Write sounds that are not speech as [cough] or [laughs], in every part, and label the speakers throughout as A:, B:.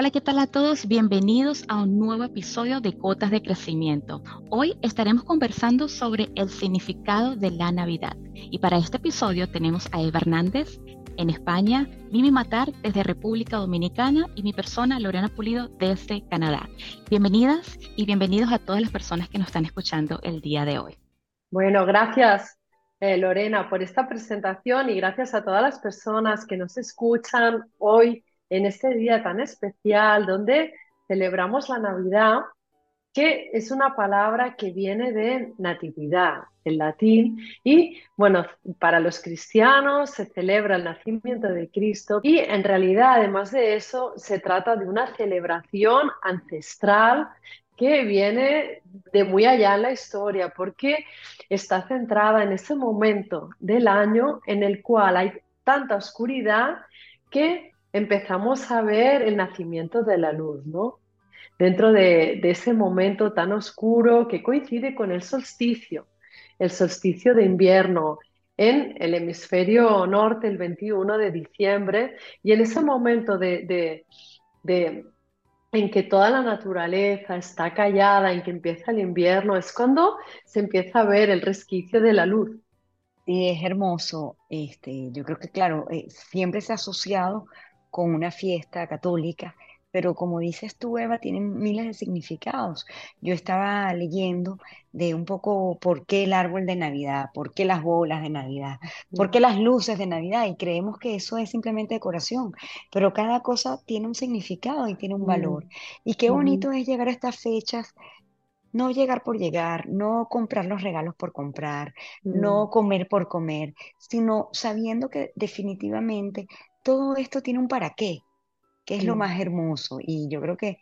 A: Hola, ¿qué tal a todos? Bienvenidos a un nuevo episodio de Cotas de Crecimiento. Hoy estaremos conversando sobre el significado de la Navidad. Y para este episodio tenemos a Eva Hernández en España, Mimi Matar desde República Dominicana y mi persona Lorena Pulido desde Canadá. Bienvenidas y bienvenidos a todas las personas que nos están escuchando el día de hoy.
B: Bueno, gracias eh, Lorena por esta presentación y gracias a todas las personas que nos escuchan hoy en este día tan especial donde celebramos la Navidad, que es una palabra que viene de natividad, en latín, y bueno, para los cristianos se celebra el nacimiento de Cristo y en realidad, además de eso, se trata de una celebración ancestral que viene de muy allá en la historia, porque está centrada en ese momento del año en el cual hay tanta oscuridad que empezamos a ver el nacimiento de la luz, ¿no? Dentro de, ese momento tan oscuro que coincide con el solsticio, el solsticio de invierno en el hemisferio norte el 21 de diciembre y en ese momento de, en que toda la naturaleza está callada, en que empieza el invierno, es cuando se empieza a ver el resquicio de la luz.
C: Y es hermoso, este, yo creo que claro, eh, siempre se ha asociado con una fiesta católica, pero como dices tú, Eva, tienen miles de significados. Yo estaba leyendo de un poco por qué el árbol de Navidad, por qué las bolas de Navidad, por qué las luces de Navidad, y creemos que eso es simplemente decoración, pero cada cosa tiene un significado y tiene un valor. Y qué bonito es llegar a estas fechas no llegar por llegar, no comprar los regalos por comprar, no comer por comer, sino sabiendo que definitivamente todo esto tiene un para qué, que es lo más hermoso. Y yo creo que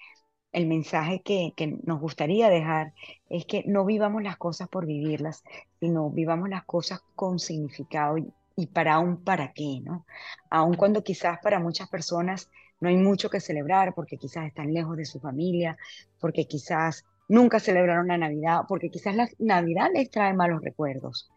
C: el mensaje que, nos gustaría dejar es que no vivamos las cosas por vivirlas, sino vivamos las cosas con significado y, para un para qué, ¿no? Aun cuando quizás para muchas personas no hay mucho que celebrar, porque quizás están lejos de su familia, porque quizás nunca celebraron la Navidad, porque quizás la Navidad les trae malos recuerdos.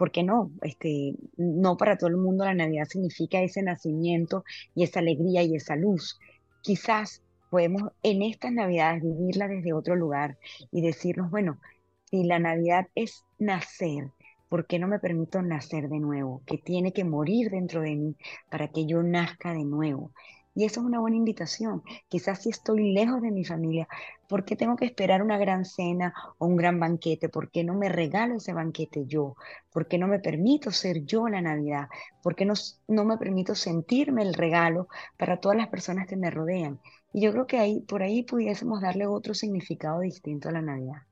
C: ¿Por qué no? Este, no para todo el mundo la Navidad significa ese nacimiento y esa alegría y esa luz. Quizás podemos en estas Navidades vivirla desde otro lugar y decirnos, bueno, si la Navidad es nacer, ¿por qué no me permito nacer de nuevo? Que tiene que morir dentro de mí para que yo nazca de nuevo. Y eso es una buena invitación. Quizás si estoy lejos de mi familia, ¿por qué tengo que esperar una gran cena o un gran banquete? ¿Por qué no me regalo ese banquete yo? ¿Por qué no me permito ser yo la Navidad? ¿Por qué no, no me permito sentirme el regalo para todas las personas que me rodean? Y yo creo que ahí, por ahí pudiésemos darle otro significado distinto a la Navidad.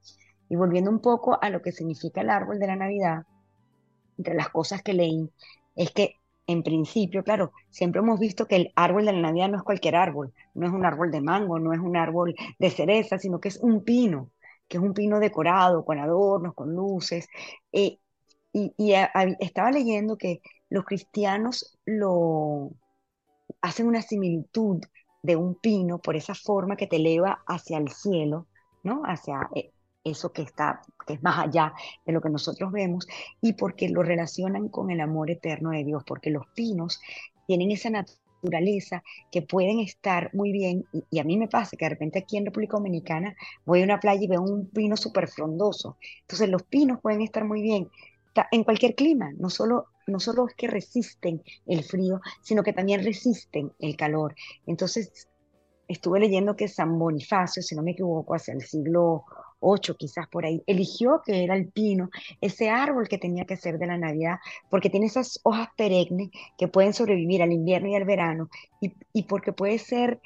C: Y volviendo un poco a lo que significa el árbol de la Navidad, entre las cosas que leí, es que en principio, claro, siempre hemos visto que el árbol de la Navidad no es cualquier árbol, no es un árbol de mango, no es un árbol de cereza, sino que es un pino, que es un pino decorado, con adornos, con luces. Eh, y, estaba leyendo que los cristianos lo hacen una similitud de un pino por esa forma que te eleva hacia el cielo, ¿no? Hacia eh, eso que está, que es más allá de lo que nosotros vemos, y porque lo relacionan con el amor eterno de Dios, porque los pinos tienen esa naturaleza que pueden estar muy bien, y, a mí me pasa que de repente aquí en República Dominicana voy a una playa y veo un pino súper frondoso, entonces los pinos pueden estar muy bien en cualquier clima, no solo no solo es que resisten el frío, sino que también resisten el calor. Entonces, estuve leyendo que San Bonifacio, si no me equivoco, hacia el siglo VIII quizás por ahí, eligió que era el pino, ese árbol que tenía que ser de la Navidad, porque tiene esas hojas perennes que pueden sobrevivir al invierno y al verano, y, porque puede ser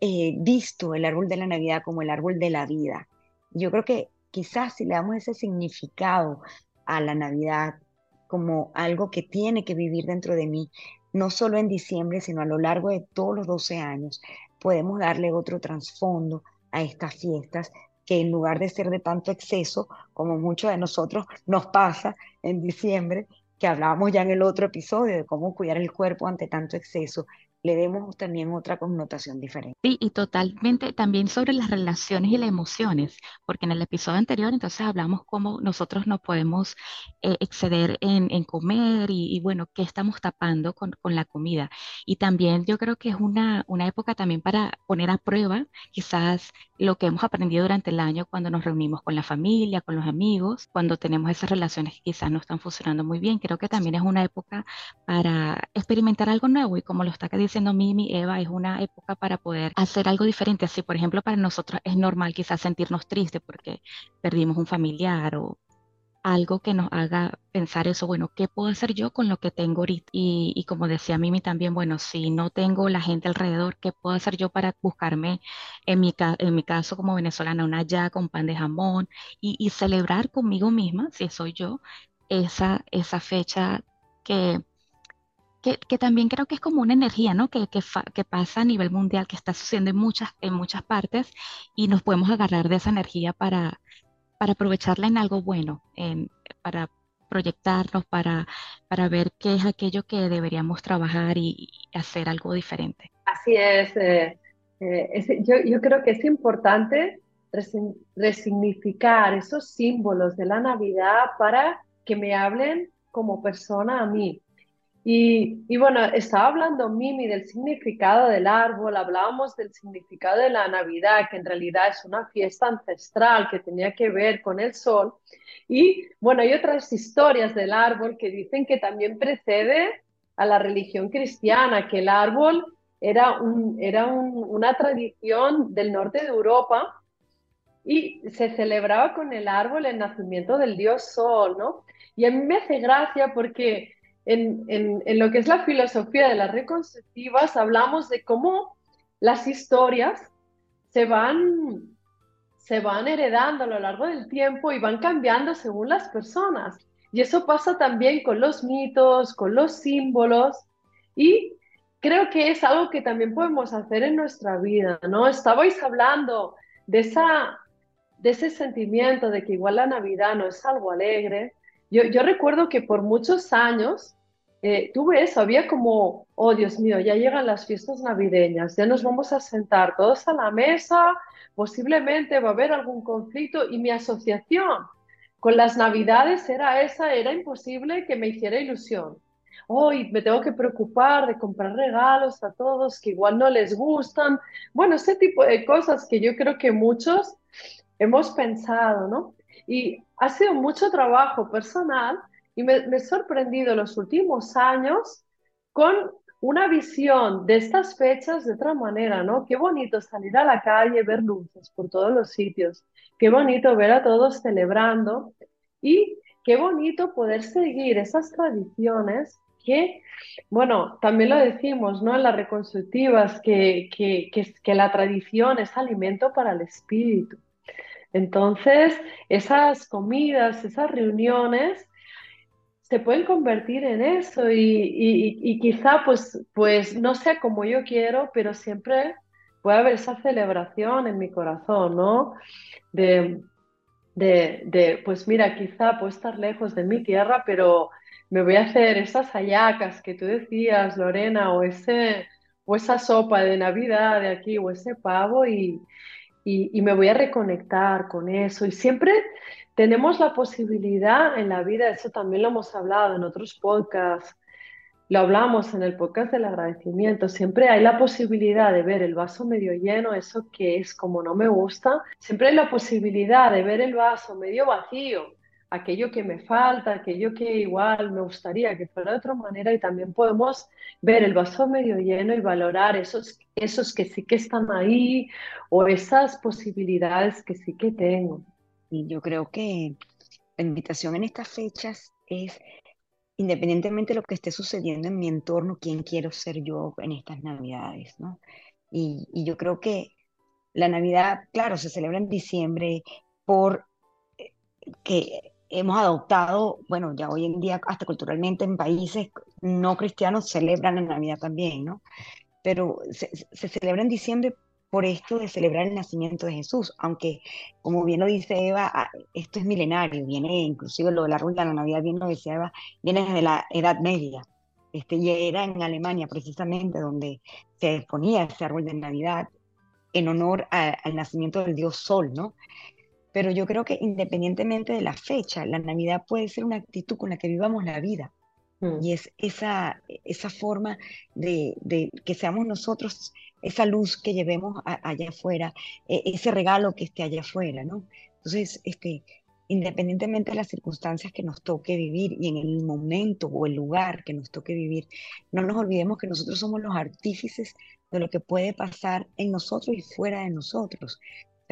C: eh, visto el árbol de la Navidad como el árbol de la vida. Yo creo que quizás si le damos ese significado a la Navidad como algo que tiene que vivir dentro de mí, no solo en diciembre, sino a lo largo de todos los 12 años, podemos darle otro trasfondo a estas fiestas que en lugar de ser de tanto exceso, como muchos de nosotros nos pasa en diciembre, que hablábamos ya en el otro episodio de cómo cuidar el cuerpo ante tanto exceso, le demos también otra connotación diferente.
A: Sí, y totalmente también sobre las relaciones y las emociones, porque en el episodio anterior entonces hablamos cómo nosotros no podemos eh, exceder en, comer y, bueno, qué estamos tapando con, la comida. Y también yo creo que es una, una época también para poner a prueba quizás lo que hemos aprendido durante el año cuando nos reunimos con la familia, con los amigos, cuando tenemos esas relaciones que quizás no están funcionando muy bien. Creo que también es una época para experimentar algo nuevo y como lo está diciendo Mimi, Eva, es una época para poder hacer algo diferente. Así, por ejemplo, para nosotros es normal quizás sentirnos tristes porque perdimos un familiar o algo que nos haga pensar eso, bueno, ¿qué puedo hacer yo con lo que tengo ahorita? Y, como decía Mimi también, bueno, si no tengo la gente alrededor, ¿qué puedo hacer yo para buscarme, en mi, en mi caso como venezolana, una ya con pan de jamón y, celebrar conmigo misma, si soy yo, esa, esa fecha que, que, también creo que es como una energía, ¿no? Que, que, pasa a nivel mundial, que está sucediendo en muchas, en muchas partes y nos podemos agarrar de esa energía para, para aprovecharla en algo bueno, en, para proyectarnos, para, para ver qué es aquello que deberíamos trabajar y, hacer algo diferente.
B: Así es. Eh, eh, yo, yo, creo que es importante resignificar esos símbolos de la Navidad para que me hablen como persona a mí. Y, bueno, estaba hablando Mimi del significado del árbol, hablábamos del significado de la Navidad, que en realidad es una fiesta ancestral que tenía que ver con el sol. Y bueno, hay otras historias del árbol que dicen que también precede a la religión cristiana, que el árbol era, un, era una tradición del norte de Europa y se celebraba con el árbol el nacimiento del dios sol, ¿no? Y a mí me hace gracia porque en, lo que es la filosofía de las reconstructivas, hablamos de cómo las historias se van, se van heredando a lo largo del tiempo y van cambiando según las personas. Y eso pasa también con los mitos, con los símbolos. Y creo que es algo que también podemos hacer en nuestra vida, ¿no? Estabais hablando de, esa, de ese sentimiento de que igual la Navidad no es algo alegre, yo, recuerdo que por muchos años eh, tuve eso, había como, oh Dios mío, ya llegan las fiestas navideñas, ya nos vamos a sentar todos a la mesa, posiblemente va a haber algún conflicto y mi asociación con las navidades era esa, era imposible que me hiciera ilusión. Hoy me tengo que preocupar de comprar regalos a todos que igual no les gustan. Bueno, ese tipo de cosas que yo creo que muchos hemos pensado, ¿no? Y ha sido mucho trabajo personal y me, he sorprendido los últimos años con una visión de estas fechas de otra manera, ¿no? Qué bonito salir a la calle, ver luces por todos los sitios, qué bonito ver a todos celebrando y qué bonito poder seguir esas tradiciones que, bueno, también lo decimos, ¿no? En las reconstructivas, que, que, que la tradición es alimento para el espíritu. Entonces, esas comidas, esas reuniones se pueden convertir en eso y, quizá pues, pues no sea como yo quiero, pero siempre puede haber esa celebración en mi corazón, ¿no? De, de, pues mira, quizá puedo estar lejos de mi tierra, pero me voy a hacer esas hallacas que tú decías, Lorena, o, ese, o esa sopa de Navidad de aquí, o ese pavo, y, me voy a reconectar con eso. Y siempre tenemos la posibilidad en la vida, eso también lo hemos hablado en otros podcasts, lo hablamos en el podcast del agradecimiento, siempre hay la posibilidad de ver el vaso medio lleno, eso que es como no me gusta, siempre hay la posibilidad de ver el vaso medio vacío, aquello que me falta, aquello que igual me gustaría que fuera de otra manera y también podemos ver el vaso medio lleno y valorar esos, esos que sí que están ahí o esas posibilidades que sí que tengo.
C: Y yo creo que la invitación en estas fechas es, independientemente de lo que esté sucediendo en mi entorno, quién quiero ser yo en estas navidades, ¿no? Y, y yo creo que la Navidad, claro, se celebra en diciembre por eh, que hemos adoptado, bueno, ya hoy en día hasta culturalmente en países no cristianos celebran la Navidad también, ¿no? Pero se, celebra en diciembre por esto de celebrar el nacimiento de Jesús, aunque como bien lo dice Eva, ah, esto es milenario, viene inclusive lo del árbol de la Navidad, bien lo decía Eva, viene desde la Edad Media. Este, y era en Alemania precisamente donde se ponía ese árbol de Navidad en honor al nacimiento del dios Sol, ¿no? Pero yo creo que independientemente de la fecha, la Navidad puede ser una actitud con la que vivamos la vida. Mm. Y es esa, esa forma de, de, que seamos nosotros, esa luz que llevemos allá afuera, e, ese regalo que esté allá afuera, ¿no? Entonces, este, independientemente de las circunstancias que nos toque vivir y en el momento o el lugar que nos toque vivir, no nos olvidemos que nosotros somos los artífices de lo que puede pasar en nosotros y fuera de nosotros.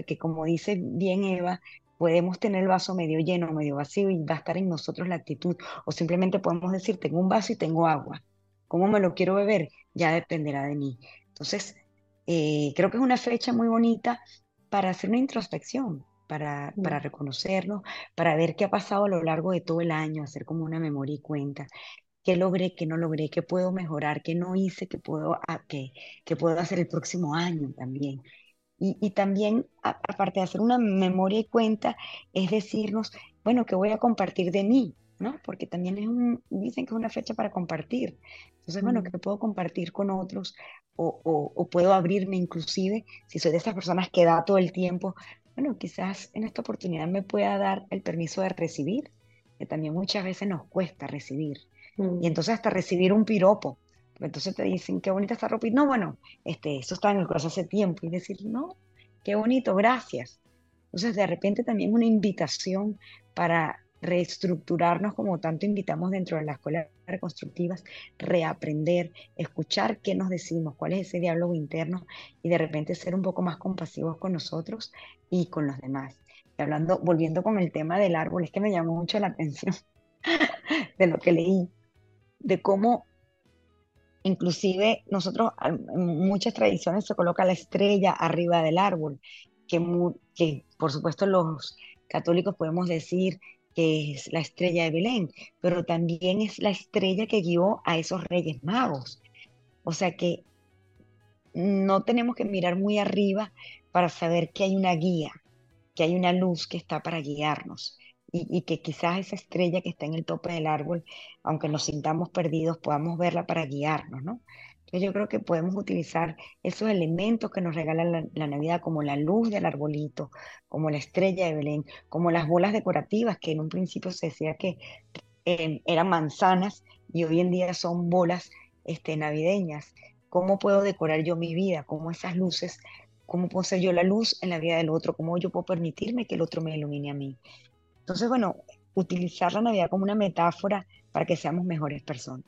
C: Que como dice bien Eva, podemos tener el vaso medio lleno, medio vacío y va a estar en nosotros la actitud. O simplemente podemos decir, tengo un vaso y tengo agua. ¿Cómo me lo quiero beber? Ya dependerá de mí. Entonces, eh, creo que es una fecha muy bonita para hacer una introspección, para, para reconocernos, para ver qué ha pasado a lo largo de todo el año, hacer como una memoria y cuenta. ¿Qué logré, qué no logré, qué puedo mejorar, qué no hice, qué puedo, ah, qué, qué puedo hacer el próximo año también? Y, y también, aparte de hacer una memoria y cuenta, es decirnos, bueno, ¿qué voy a compartir de mí? ¿no? Porque también es un, dicen que es una fecha para compartir. Entonces, bueno, ¿qué puedo compartir con otros? O, o, o, puedo abrirme inclusive, si soy de esas personas que da todo el tiempo, bueno, quizás en esta oportunidad me pueda dar el permiso de recibir, que también muchas veces nos cuesta recibir. Y entonces hasta recibir un piropo. Entonces te dicen, qué bonita esta ropa. Y no, bueno, este, eso está en el corazón hace tiempo. Y decir, no, qué bonito, gracias. Entonces de repente también una invitación para reestructurarnos como tanto invitamos dentro de la escuela reconstructivas, reaprender, escuchar qué nos decimos, cuál es ese diálogo interno y de repente ser un poco más compasivos con nosotros y con los demás. Y hablando, volviendo con el tema del árbol, es que me llamó mucho la [laughs] atención de lo que leí, de cómo inclusive nosotros en muchas tradiciones se coloca la estrella arriba del árbol, que, que por supuesto los católicos podemos decir que es la estrella de Belén, pero también es la estrella que guió a esos reyes magos. O sea que no tenemos que mirar muy arriba para saber que hay una guía, que hay una luz que está para guiarnos y, que quizás esa estrella que está en el tope del árbol, aunque nos sintamos perdidos, podamos verla para guiarnos, ¿no? yo creo que podemos utilizar esos elementos que nos regala la, Navidad, como la luz del arbolito, como la estrella de Belén, como las bolas decorativas, que en un principio se decía que em, eran manzanas y hoy en día son bolas este, navideñas. ¿Cómo puedo decorar yo mi vida? ¿Cómo esas luces? ¿Cómo puedo ser yo la luz en la vida del otro? ¿Cómo yo puedo permitirme que el otro me ilumine a mí? Entonces, bueno, utilizar la Navidad como una metáfora para que seamos mejores personas.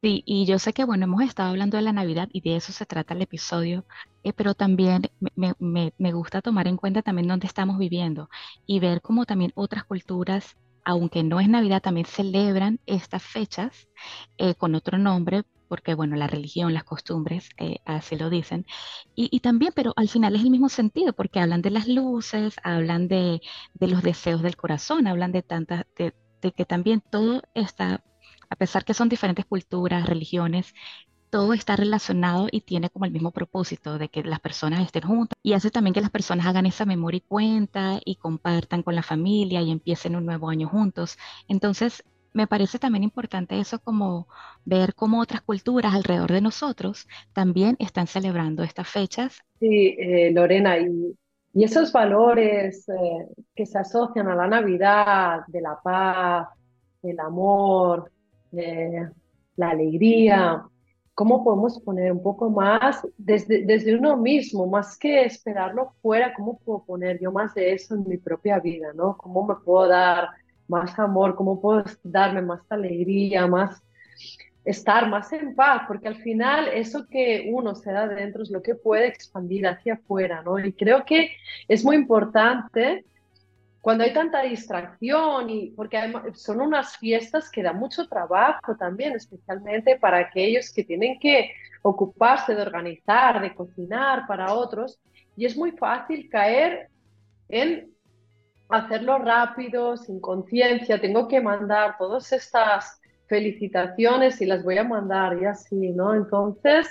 A: Sí, y yo sé que, bueno, hemos estado hablando de la Navidad y de eso se trata el episodio, eh, pero también me, me, me gusta tomar en cuenta también dónde estamos viviendo y ver cómo también otras culturas, aunque no es Navidad, también celebran estas fechas eh, con otro nombre, porque, bueno, la religión, las costumbres, eh, así lo dicen. Y, también, pero al final es el mismo sentido, porque hablan de las luces, hablan de, los deseos del corazón, hablan de tantas, de, de que también todo está a pesar que son diferentes culturas, religiones, todo está relacionado y tiene como el mismo propósito de que las personas estén juntas y hace también que las personas hagan esa memoria y cuenta y compartan con la familia y empiecen un nuevo año juntos. Entonces, me parece también importante eso como ver cómo otras culturas alrededor de nosotros también están celebrando estas fechas.
B: Sí, eh, Lorena, y, y, esos valores eh, que se asocian a la Navidad, de la paz, del amor, la alegría, cómo podemos poner un poco más desde, desde uno mismo, más que esperarlo fuera, cómo puedo poner yo más de eso en mi propia vida, ¿no? ¿Cómo me puedo dar más amor, cómo puedo darme más alegría, más estar más en paz, porque al final eso que uno se da dentro es lo que puede expandir hacia afuera, ¿no? Y creo que es muy importante cuando hay tanta distracción y porque son unas fiestas que da mucho trabajo también, especialmente para aquellos que tienen que ocuparse de organizar, de cocinar para otros, y es muy fácil caer en hacerlo rápido, sin conciencia, tengo que mandar todas estas felicitaciones y las voy a mandar y así, ¿no? Entonces,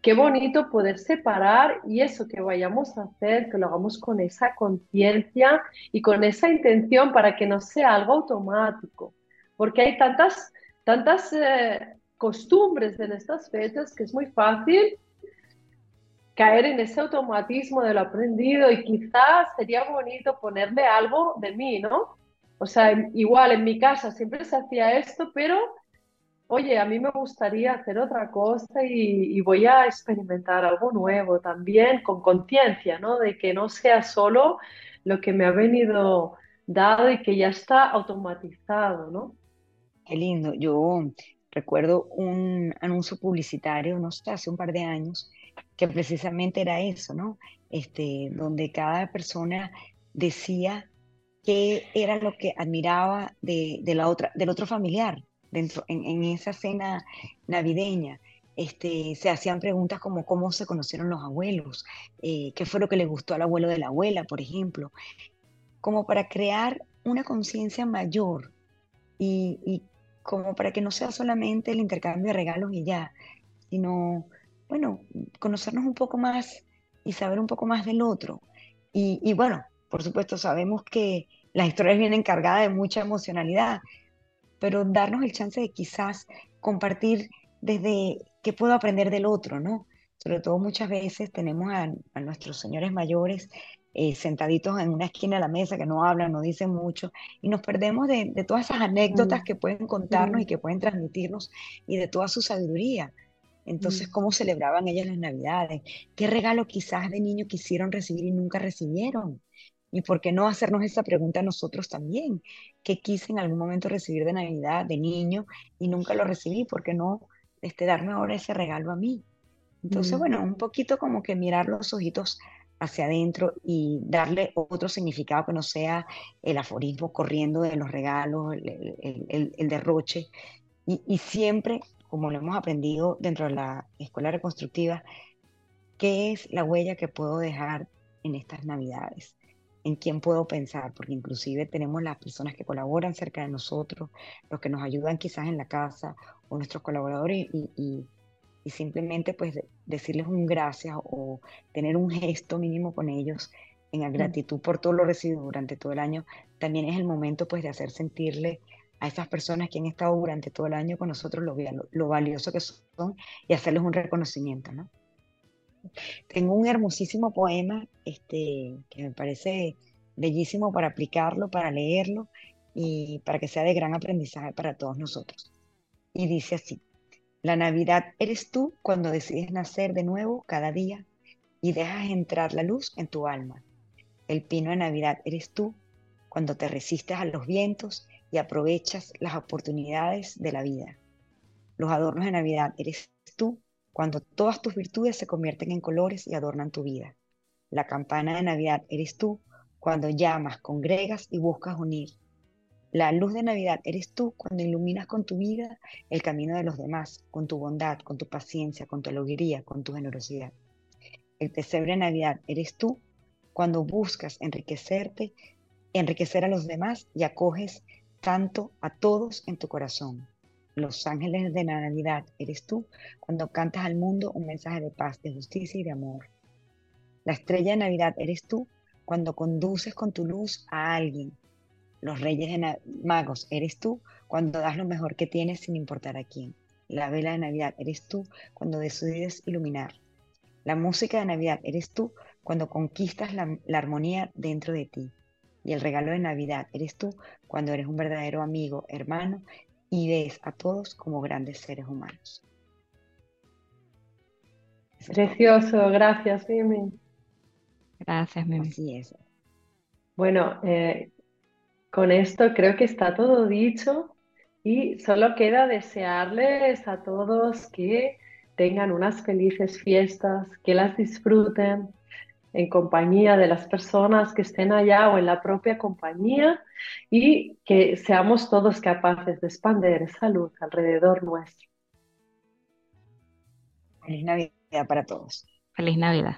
B: qué bonito poder separar y eso que vayamos a hacer, que lo hagamos con esa conciencia y con esa intención para que no sea algo automático, porque hay tantas, tantas, eh, costumbres en estas fechas que es muy fácil caer en ese automatismo de lo aprendido y quizás sería bonito ponerle algo de mí, ¿no? O sea, igual en mi casa siempre se hacía esto, pero oye, a mí me gustaría hacer otra cosa y, voy a experimentar algo nuevo también con conciencia, ¿no? De que no sea solo lo que me ha venido dado y que ya está automatizado, ¿no?
C: Qué lindo. Yo recuerdo un anuncio publicitario, no sé, hace un par de años, que precisamente era eso, ¿no? Este, donde cada persona decía qué era lo que admiraba de, la otra, del otro familiar dentro, en, esa cena navideña. Este, se hacían preguntas como cómo se conocieron los abuelos, eh, qué fue lo que le gustó al abuelo de la abuela, por ejemplo, como para crear una conciencia mayor y, como para que no sea solamente el intercambio de regalos y ya, sino, bueno, conocernos un poco más y saber un poco más del otro. Y, bueno, por supuesto, sabemos que las historias vienen cargadas de mucha emocionalidad, pero darnos el chance de quizás compartir desde qué puedo aprender del otro, ¿no? Sobre todo muchas veces tenemos a, nuestros señores mayores eh, sentaditos en una esquina de la mesa que no hablan, no dicen mucho, y nos perdemos de, todas esas anécdotas mm. que pueden contarnos y que pueden transmitirnos y de toda su sabiduría. Entonces. ¿cómo celebraban ellas las Navidades? ¿Qué regalo quizás de niño quisieron recibir y nunca recibieron? ¿Y por qué no hacernos esa pregunta a nosotros también? ¿Qué quise en algún momento recibir de Navidad, de niño, y nunca lo recibí? ¿Por qué no este, darme ahora ese regalo a mí? Entonces, mm. bueno, un poquito como que mirar los ojitos hacia adentro y darle otro significado que no sea el aforismo corriendo de los regalos, el, derroche. Y, siempre, como lo hemos aprendido dentro de la escuela reconstructiva, ¿qué es la huella que puedo dejar en estas navidades? en quién puedo pensar, porque inclusive tenemos las personas que colaboran cerca de nosotros, los que nos ayudan quizás en la casa o nuestros colaboradores y, simplemente pues decirles un gracias o tener un gesto mínimo con ellos en mm. gratitud por todo lo recibido durante todo el año, también es el momento pues de hacer sentirle a esas personas que han estado durante todo el año con nosotros lo, lo valioso que son y hacerles un reconocimiento, ¿no? Tengo un hermosísimo poema este, que me parece bellísimo para aplicarlo, para leerlo y para que sea de gran aprendizaje para todos nosotros. Y dice así, la Navidad eres tú cuando decides nacer de nuevo cada día y dejas entrar la luz en tu alma. El pino de Navidad eres tú cuando te resistes a los vientos y aprovechas las oportunidades de la vida. Los adornos de Navidad eres tú cuando todas tus virtudes se convierten en colores y adornan tu vida. La campana de Navidad eres tú cuando llamas, congregas y buscas unir. La luz de Navidad eres tú cuando iluminas con tu vida el camino de los demás, con tu bondad, con tu paciencia, con tu alegría, con tu generosidad. El pesebre de Navidad eres tú cuando buscas enriquecerte, enriquecer a los demás y acoges tanto a todos en tu corazón. Los ángeles de Navidad eres tú cuando cantas al mundo un mensaje de paz, de justicia y de amor. La estrella de Navidad eres tú cuando conduces con tu luz a alguien. Los reyes de magos eres tú cuando das lo mejor que tienes sin importar a quién. La vela de Navidad eres tú cuando decides iluminar. La música de Navidad eres tú cuando conquistas la, la armonía dentro de ti. Y el regalo de Navidad eres tú cuando eres un verdadero amigo, hermano y ves a todos como grandes seres humanos.
B: Precioso, gracias, Mimi.
A: Gracias, Mimi.
C: Así es.
B: Bueno, eh, con esto creo que está todo dicho y solo queda desearles a todos que tengan unas felices fiestas, que las disfruten, en compañía de las personas que estén allá o en la propia compañía y que seamos todos capaces de expandir esa luz alrededor nuestro.
C: Feliz Navidad para todos.
A: Feliz Navidad.